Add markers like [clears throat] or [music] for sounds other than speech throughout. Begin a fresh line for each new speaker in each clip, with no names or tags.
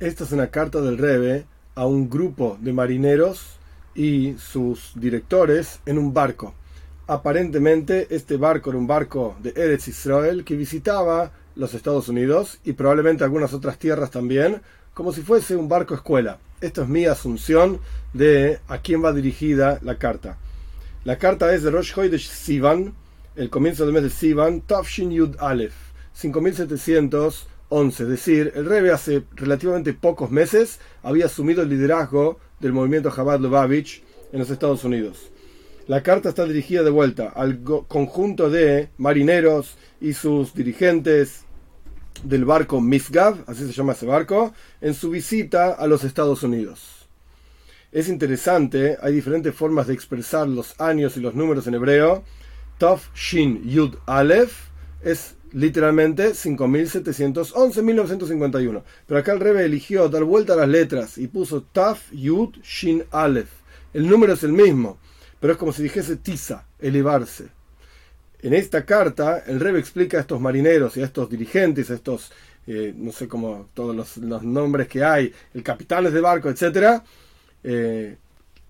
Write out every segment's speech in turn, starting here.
Esta es una carta del Rebe a un grupo de marineros y sus directores en un barco. Aparentemente este barco era un barco de Eretz Israel que visitaba los Estados Unidos y probablemente algunas otras tierras también, como si fuese un barco escuela. Esta es mi asunción de a quién va dirigida la carta. La carta es de Rosh de Sivan, el comienzo del mes de Sivan, Tafshin Yud Aleph, 5700 11. Es decir, el Rebbe hace relativamente pocos meses había asumido el liderazgo del movimiento Chabad Lubavitch en los Estados Unidos. La carta está dirigida de vuelta al conjunto de marineros y sus dirigentes del barco Misgav, así se llama ese barco, en su visita a los Estados Unidos. Es interesante, hay diferentes formas de expresar los años y los números en hebreo. Tov Shin Yud Aleph es literalmente 5711, 1951. Pero acá el Rebe eligió dar vuelta a las letras y puso Taf, Yud, Shin, Aleph. El número es el mismo, pero es como si dijese Tiza, elevarse. En esta carta, el Rebe explica a estos marineros y a estos dirigentes, a estos, eh, no sé cómo, todos los, nombres que hay, el capitanes de barco, etc.,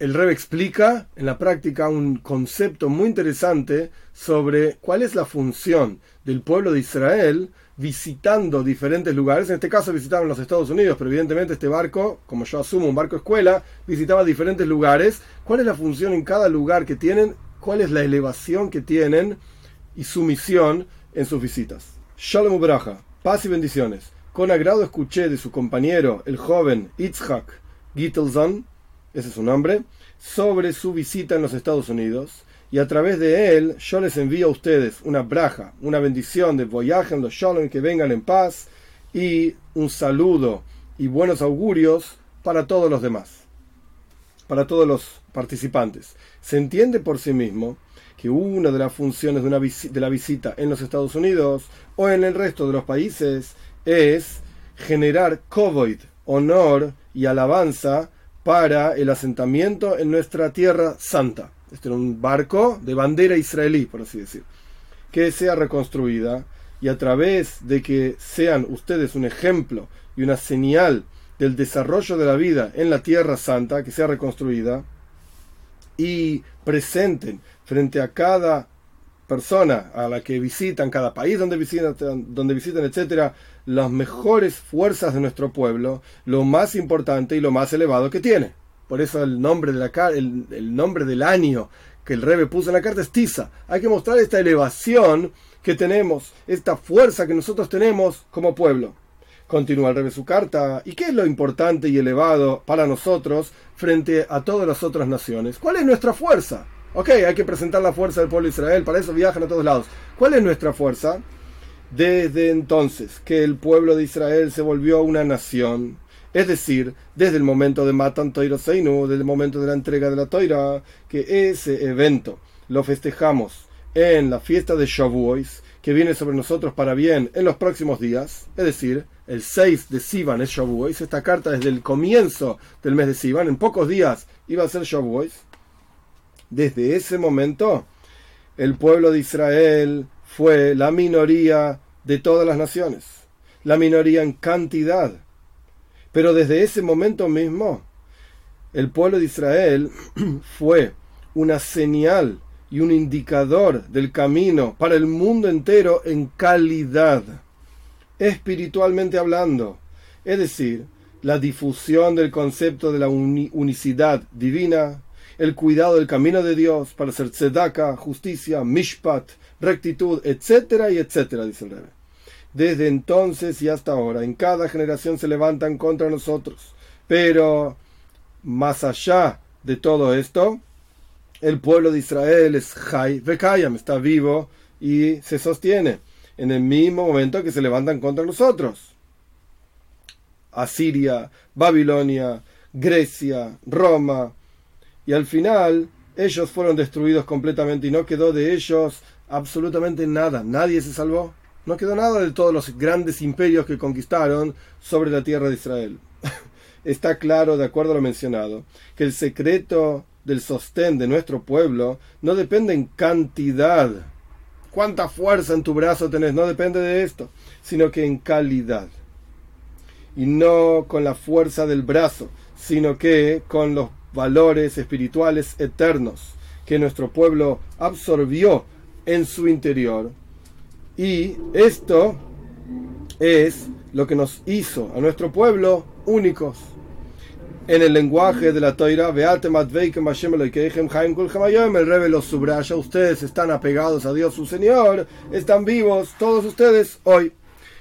el Rebbe explica en la práctica un concepto muy interesante sobre cuál es la función del pueblo de Israel visitando diferentes lugares. En este caso visitaban los Estados Unidos, pero evidentemente este barco, como yo asumo, un barco escuela, visitaba diferentes lugares. ¿Cuál es la función en cada lugar que tienen? ¿Cuál es la elevación que tienen y su misión en sus visitas? Shalom Ubraja, paz y bendiciones. Con agrado escuché de su compañero, el joven Itzhak Gittelson, ese es su nombre, sobre su visita en los Estados Unidos. Y a través de él yo les envío a ustedes una braja, una bendición de en los shalom, que vengan en paz y un saludo y buenos augurios para todos los demás, para todos los participantes. Se entiende por sí mismo que una de las funciones de, una de la visita en los Estados Unidos o en el resto de los países es generar kovoid, honor y alabanza para el asentamiento en nuestra tierra santa. Este era un barco de bandera israelí, por así decir, que sea reconstruida y a través de que sean ustedes un ejemplo y una señal del desarrollo de la vida en la tierra santa, que sea reconstruida, y presenten frente a cada persona a la que visitan, cada país donde visitan, donde visitan, etcétera, las mejores fuerzas de nuestro pueblo, lo más importante y lo más elevado que tiene. Por eso el nombre, de la, el, el nombre del año que el Rebe puso en la carta es Tiza. Hay que mostrar esta elevación que tenemos, esta fuerza que nosotros tenemos como pueblo. Continúa el Rebe su carta. ¿Y qué es lo importante y elevado para nosotros frente a todas las otras naciones? ¿Cuál es nuestra fuerza? Ok, hay que presentar la fuerza del pueblo de Israel, para eso viajan a todos lados. ¿Cuál es nuestra fuerza? Desde entonces que el pueblo de Israel se volvió una nación, es decir, desde el momento de Matan Toiro Seinu, desde el momento de la entrega de la Toira, que ese evento lo festejamos en la fiesta de Shavuos, que viene sobre nosotros para bien en los próximos días, es decir, el 6 de Sivan es Shavuos, esta carta desde el comienzo del mes de Sivan, en pocos días iba a ser Shavuos desde ese momento, el pueblo de Israel fue la minoría de todas las naciones, la minoría en cantidad. Pero desde ese momento mismo, el pueblo de Israel [clears throat] fue una señal y un indicador del camino para el mundo entero en calidad, espiritualmente hablando. Es decir, la difusión del concepto de la unicidad divina, el cuidado del camino de Dios para hacer tzedaka, justicia, mishpat, rectitud, etcétera y etcétera, dice el Rebbe. Desde entonces y hasta ahora, en cada generación se levantan contra nosotros. Pero más allá de todo esto, el pueblo de Israel es Jai Vekayam, está vivo y se sostiene en el mismo momento que se levantan contra nosotros. Asiria, Babilonia, Grecia, Roma, y al final ellos fueron destruidos completamente y no quedó de ellos absolutamente nada. Nadie se salvó. No quedó nada de todos los grandes imperios que conquistaron sobre la tierra de Israel. [laughs] Está claro, de acuerdo a lo mencionado, que el secreto del sostén de nuestro pueblo no depende en cantidad. Cuánta fuerza en tu brazo tenés, no depende de esto, sino que en calidad. y no con la fuerza del brazo, sino que con los valores espirituales eternos que nuestro pueblo absorbió en su interior. Y esto es lo que nos hizo a nuestro pueblo únicos. En el lenguaje de la Toira, el Rebe los subraya, ustedes están apegados a Dios su Señor, están vivos, todos ustedes hoy.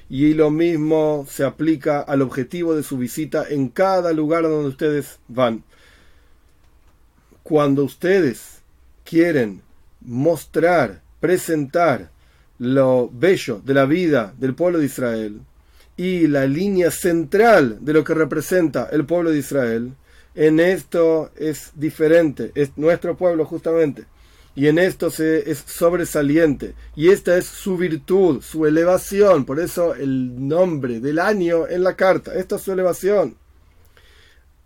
Y lo mismo se aplica al objetivo de su visita en cada lugar donde ustedes van. Cuando ustedes quieren mostrar, presentar lo bello de la vida del pueblo de Israel y la línea central de lo que representa el pueblo de Israel, en esto es diferente, es nuestro pueblo justamente y en esto se, es sobresaliente. Y esta es su virtud, su elevación. Por eso el nombre del año en la carta. Esta es su elevación.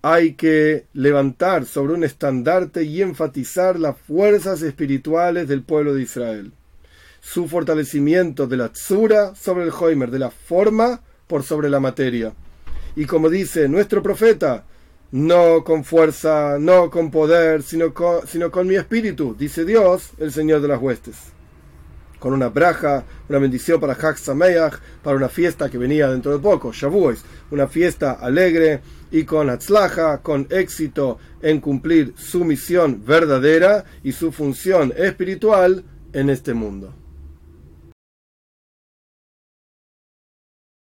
Hay que levantar sobre un estandarte y enfatizar las fuerzas espirituales del pueblo de Israel. Su fortalecimiento de la tzura sobre el Hoimer, de la forma por sobre la materia. Y como dice nuestro profeta, no con fuerza, no con poder, sino con, sino con mi espíritu, dice Dios, el Señor de las huestes. Con una braja, una bendición para Hak Sameach, para una fiesta que venía dentro de poco, Shavuos, una fiesta alegre y con Hatzlaja, con éxito en cumplir su misión verdadera y su función espiritual en este mundo.